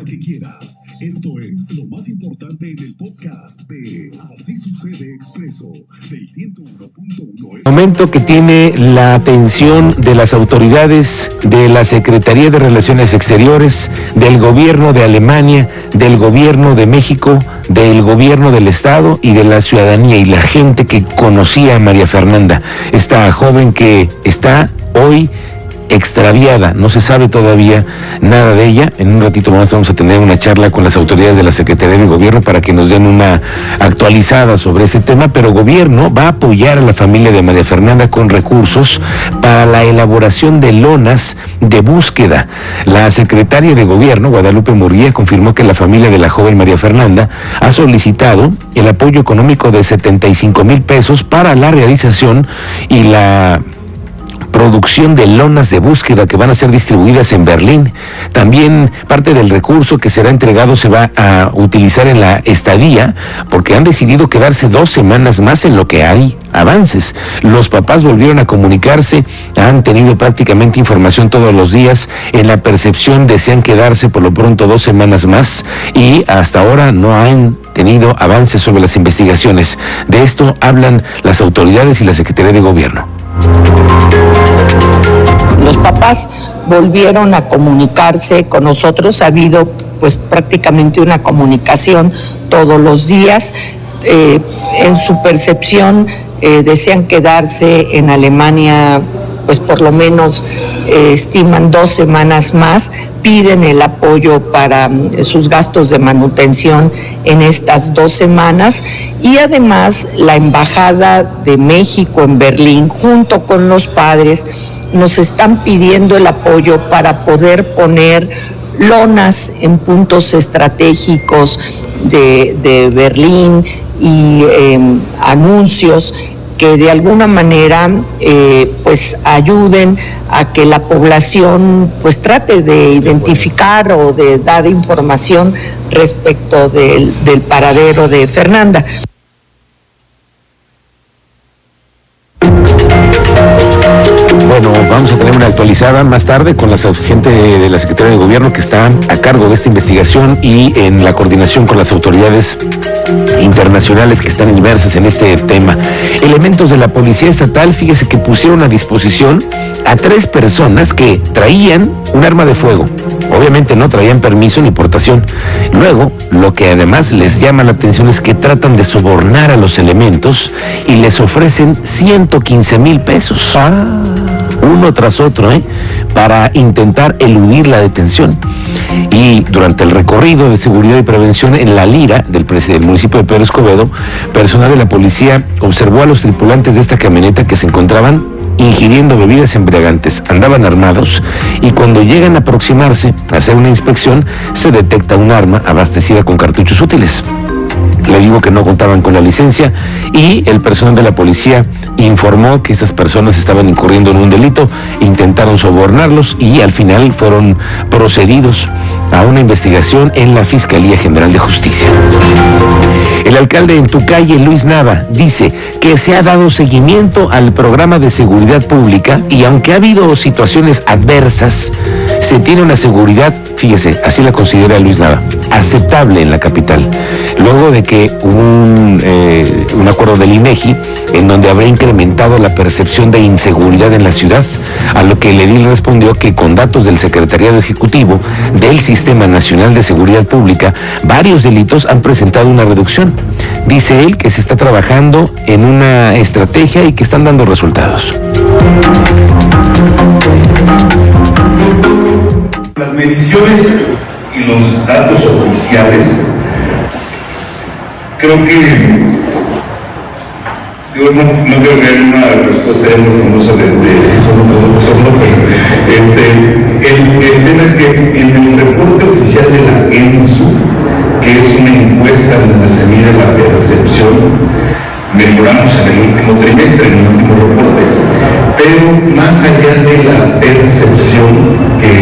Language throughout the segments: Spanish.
que quieras. Esto es lo más importante en el podcast de Así sucede expreso del 101.1. Momento que tiene la atención de las autoridades de la Secretaría de Relaciones Exteriores, del gobierno de Alemania, del gobierno de México, del gobierno del Estado y de la ciudadanía y la gente que conocía a María Fernanda, esta joven que está hoy extraviada, no se sabe todavía nada de ella. En un ratito más vamos a tener una charla con las autoridades de la Secretaría de Gobierno para que nos den una actualizada sobre este tema, pero gobierno va a apoyar a la familia de María Fernanda con recursos para la elaboración de lonas de búsqueda. La secretaria de Gobierno, Guadalupe Murguía, confirmó que la familia de la joven María Fernanda ha solicitado el apoyo económico de 75 mil pesos para la realización y la producción de lonas de búsqueda que van a ser distribuidas en Berlín. También parte del recurso que será entregado se va a utilizar en la estadía porque han decidido quedarse dos semanas más en lo que hay avances. Los papás volvieron a comunicarse, han tenido prácticamente información todos los días. En la percepción desean quedarse por lo pronto dos semanas más y hasta ahora no han tenido avances sobre las investigaciones. De esto hablan las autoridades y la Secretaría de Gobierno. Los papás volvieron a comunicarse con nosotros, ha habido pues prácticamente una comunicación todos los días. Eh, en su percepción eh, desean quedarse en Alemania pues por lo menos eh, estiman dos semanas más, piden el apoyo para mm, sus gastos de manutención en estas dos semanas. Y además la Embajada de México en Berlín junto con los padres nos están pidiendo el apoyo para poder poner lonas en puntos estratégicos de, Berlín y em, anuncios que de alguna manera eh, pues ayuden a que la población pues trate de identificar o de dar información respecto del, del paradero de Fernanda. Vamos a tener una actualizada más tarde con la gente de la Secretaría de Gobierno que está a cargo de esta investigación y en la coordinación con las autoridades internacionales que están inmersas en este tema. Elementos de la Policía Estatal, fíjese que pusieron a disposición a tres personas que traían un arma de fuego. Obviamente no traían permiso ni portación. Luego, lo que además les llama la atención es que tratan de sobornar a los elementos y les ofrecen 115 mil pesos. Ah uno tras otro, ¿eh? para intentar eludir la detención. Y durante el recorrido de seguridad y prevención en La Lira, del, del municipio de Pedro Escobedo, personal de la policía observó a los tripulantes de esta camioneta que se encontraban ingiriendo bebidas embriagantes, andaban armados y cuando llegan a aproximarse a hacer una inspección se detecta un arma abastecida con cartuchos útiles. Le digo que no contaban con la licencia y el personal de la policía informó que estas personas estaban incurriendo en un delito, intentaron sobornarlos y al final fueron procedidos a una investigación en la Fiscalía General de Justicia. El alcalde en tu calle, Luis Nava, dice que se ha dado seguimiento al programa de seguridad pública y aunque ha habido situaciones adversas, se tiene una seguridad, fíjese, así la considera Luis Nava, aceptable en la capital. Luego de que hubo un, eh, un acuerdo del INEGI en donde habría incrementado la percepción de inseguridad en la ciudad, a lo que el edil respondió que con datos del Secretariado Ejecutivo del Sistema Nacional de Seguridad Pública, varios delitos han presentado una reducción. Dice él que se está trabajando en una estrategia y que están dando resultados. Las mediciones y los datos oficiales, creo que yo no, no creo que haya una respuesta muy famosa de, de si son los son pero este, el, el, tema es que en el reporte oficial de la ENSU, que es una encuesta donde se mide la percepción, mejoramos en el último trimestre, en el último reporte, pero más allá de la percepción que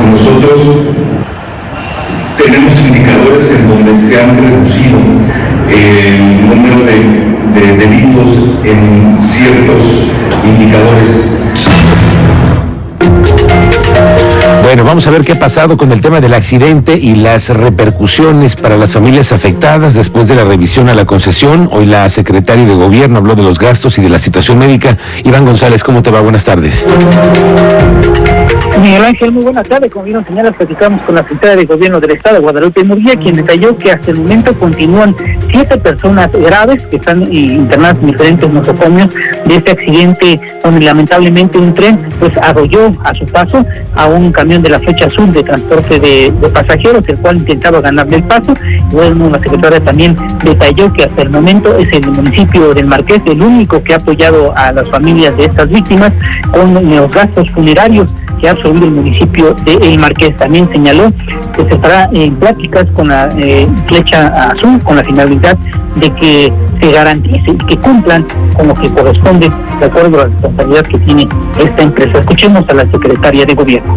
Sistema Nacional de Seguridad Pública, nosotros donde se han reducido el número de, de delitos en ciertos indicadores. Bueno, vamos a ver qué ha pasado con el tema del accidente y las repercusiones para las familias afectadas después de la revisión a la concesión. Hoy la secretaria de Gobierno habló de los gastos y de la situación médica. Iván González, ¿cómo te va? Buenas tardes. Miguel Ángel, muy buenas tardes. Como bien señalas, platicamos con la secretaria de Gobierno del Estado, Guadalupe Murguía, quien detalló que hasta el momento continúan siete personas graves que están internadas en diferentes nosocomios de este accidente donde lamentablemente un tren pues arrolló a su paso a un camión de la fecha azul de transporte de, pasajeros, el cual intentaba ganarle el paso. Y bueno, la secretaria también detalló que hasta el momento es el municipio del Marqués el único que ha apoyado a las familias de estas víctimas con los gastos funerarios que ha absorbido el municipio de El Marqués. También señaló que se estará en pláticas con la eh, flecha azul con la finalidad de que se garantice y que cumplan con lo que corresponde de acuerdo a la responsabilidad que tiene esta empresa. Escuchemos a la secretaria de Gobierno.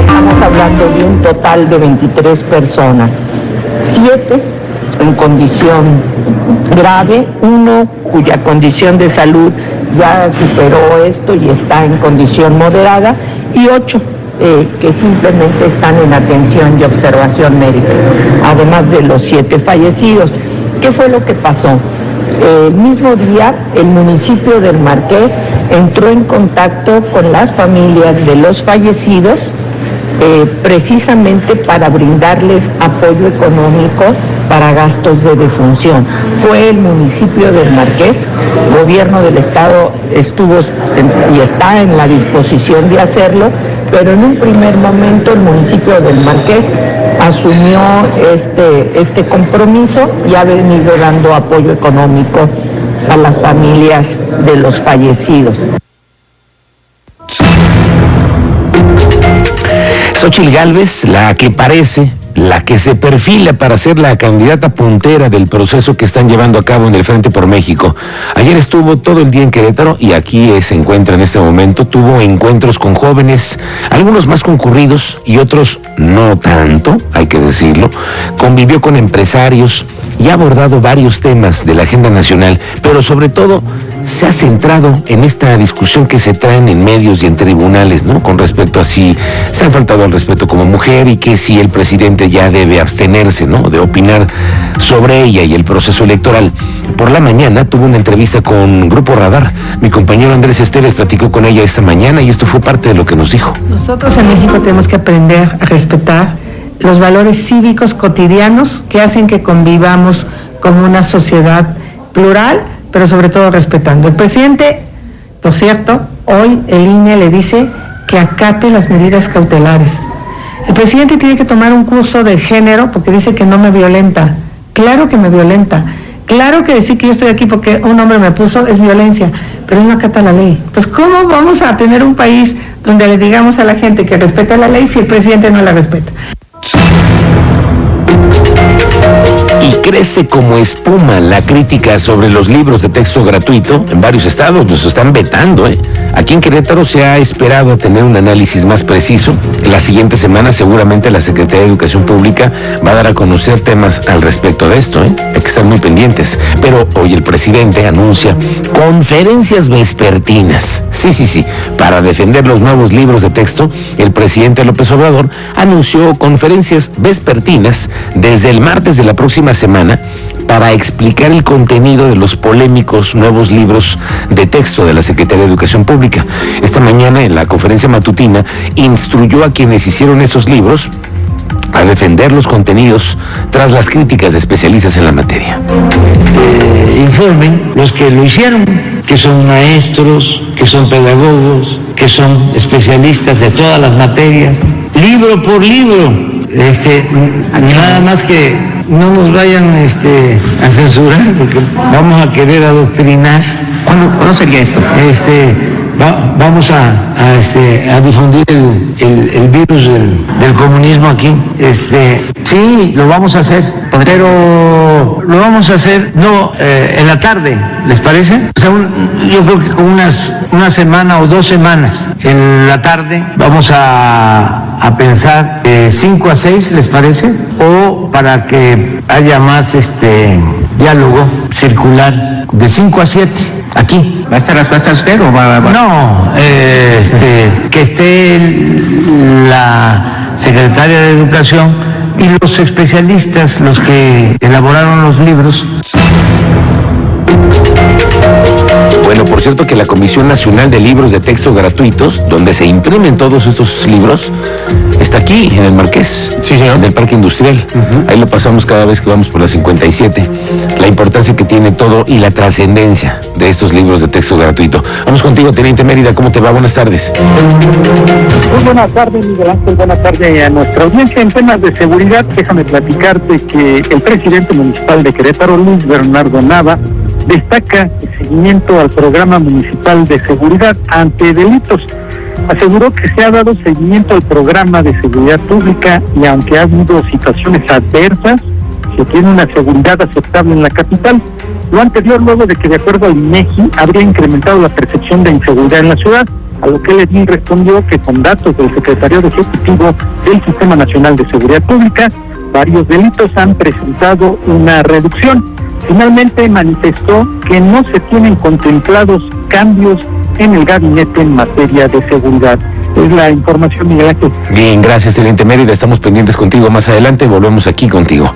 Estamos hablando de un total de 23 personas, siete en condición grave, uno cuya condición de salud ya superó esto y está en condición moderada y ocho eh, que simplemente están en atención y observación médica, además de los siete fallecidos. ¿Qué fue lo que pasó? el mismo día, el municipio del Marqués entró en contacto con las familias de los fallecidos eh, precisamente para brindarles apoyo económico para gastos de defunción. Fue el municipio del Marqués, gobierno del estado estuvo y está en la disposición de hacerlo, pero en un primer momento el municipio del Marqués asumió este, este compromiso y ha venido dando apoyo económico a las familias de los fallecidos. Xochil Gálvez, la que parece la que se perfila para ser la candidata puntera del proceso que están llevando a cabo en el Frente por México. Ayer estuvo todo el día en Querétaro y aquí se encuentra en este momento. Tuvo encuentros con jóvenes, algunos más concurridos y otros no tanto, hay que decirlo. Convivió con empresarios y ha abordado varios temas de la agenda nacional, pero sobre todo se ha centrado en esta discusión que se traen en medios y en tribunales, ¿no? Con respecto a si se han faltado al respeto como mujer y que si el presidente ya debe abstenerse, ¿no? De opinar sobre ella y el proceso electoral. Por la mañana tuvo una entrevista con Grupo Radar. Mi compañero Andrés Esteves platicó con ella esta mañana y esto fue parte de lo que nos dijo. Nosotros en México tenemos que aprender a respetar los valores cívicos cotidianos que hacen que convivamos como una sociedad plural pero sobre todo respetando. El presidente, lo cierto, hoy el INE le dice que acate las medidas cautelares. El presidente tiene que tomar un curso de género porque dice que no me violenta. Claro que me violenta. Claro que decir que yo estoy aquí porque un hombre me puso es violencia, pero no acata la ley. Entonces, ¿cómo vamos a tener un país donde le digamos a la gente que respeta la ley si el presidente no la respeta? Y crece como espuma la crítica sobre los libros de texto gratuito. En varios estados los están vetando. ¿eh? Aquí en Querétaro se ha esperado tener un análisis más preciso. La siguiente semana seguramente la Secretaría de Educación Pública va a dar a conocer temas al respecto de esto. ¿eh? Hay que estar muy pendientes. Pero hoy el presidente anuncia conferencias vespertinas. Sí, sí, sí. Para defender los nuevos libros de texto, el presidente López Obrador anunció conferencias vespertinas desde el martes de la próxima semana para explicar el contenido de los polémicos nuevos libros de texto de la Secretaría de Educación Pública. Esta mañana en la conferencia matutina instruyó a quienes hicieron esos libros a defender los contenidos tras las críticas de especialistas en la materia. Eh, informen los que lo hicieron, que son maestros, que son pedagogos, que son especialistas de todas las materias, libro por libro. Este, nada más que no nos vayan este, a censurar porque vamos a querer adoctrinar. ¿Cuándo, sería esto? Este, vamos a, este, a difundir el, el, virus del, comunismo aquí. Este, sí, lo vamos a hacer. Pero lo vamos a hacer no eh, en la tarde, ¿les parece? O sea, un- yo creo que con unas una semana o dos semanas en la tarde vamos a, a pensar 5 a 6, ¿les parece? O para que haya más este diálogo circular de 5 a 7 aquí. ¿Va a estar respuesta usted o va, va- No, eh, este, que esté la secretaria de Educación y los especialistas, los que elaboraron los libros. Bueno, por cierto que la Comisión Nacional de Libros de Texto Gratuitos, donde se imprimen todos estos libros, está aquí, en el Marqués, en el Parque Industrial. Ahí lo pasamos cada vez que vamos por la 57. La importancia que tiene todo y la trascendencia de estos libros de texto gratuito. Vamos contigo, Teniente Mérida, ¿cómo te va? Buenas tardes. Muy buenas tardes, Miguel Ángel. Buenas tardes a nuestra audiencia. En temas de seguridad, déjame platicarte que el presidente municipal de Querétaro, Luis Bernardo Nava, destaca el seguimiento al programa municipal de seguridad ante delitos. Aseguró que se ha dado seguimiento al programa de seguridad pública y aunque ha habido situaciones adversas, se tiene una seguridad aceptable en la capital. Lo anterior luego de que de acuerdo al INEGI habría incrementado la percepción de inseguridad en la ciudad, a lo que Ledín respondió que con datos del secretario ejecutivo del Sistema Nacional de Seguridad Pública, varios delitos han presentado una reducción. Finalmente manifestó que no se tienen contemplados cambios en el gabinete en materia de seguridad. Es la información, Miguel Ángel. Bien, gracias, Teniente Mérida. Estamos pendientes contigo más adelante. Volvemos aquí contigo.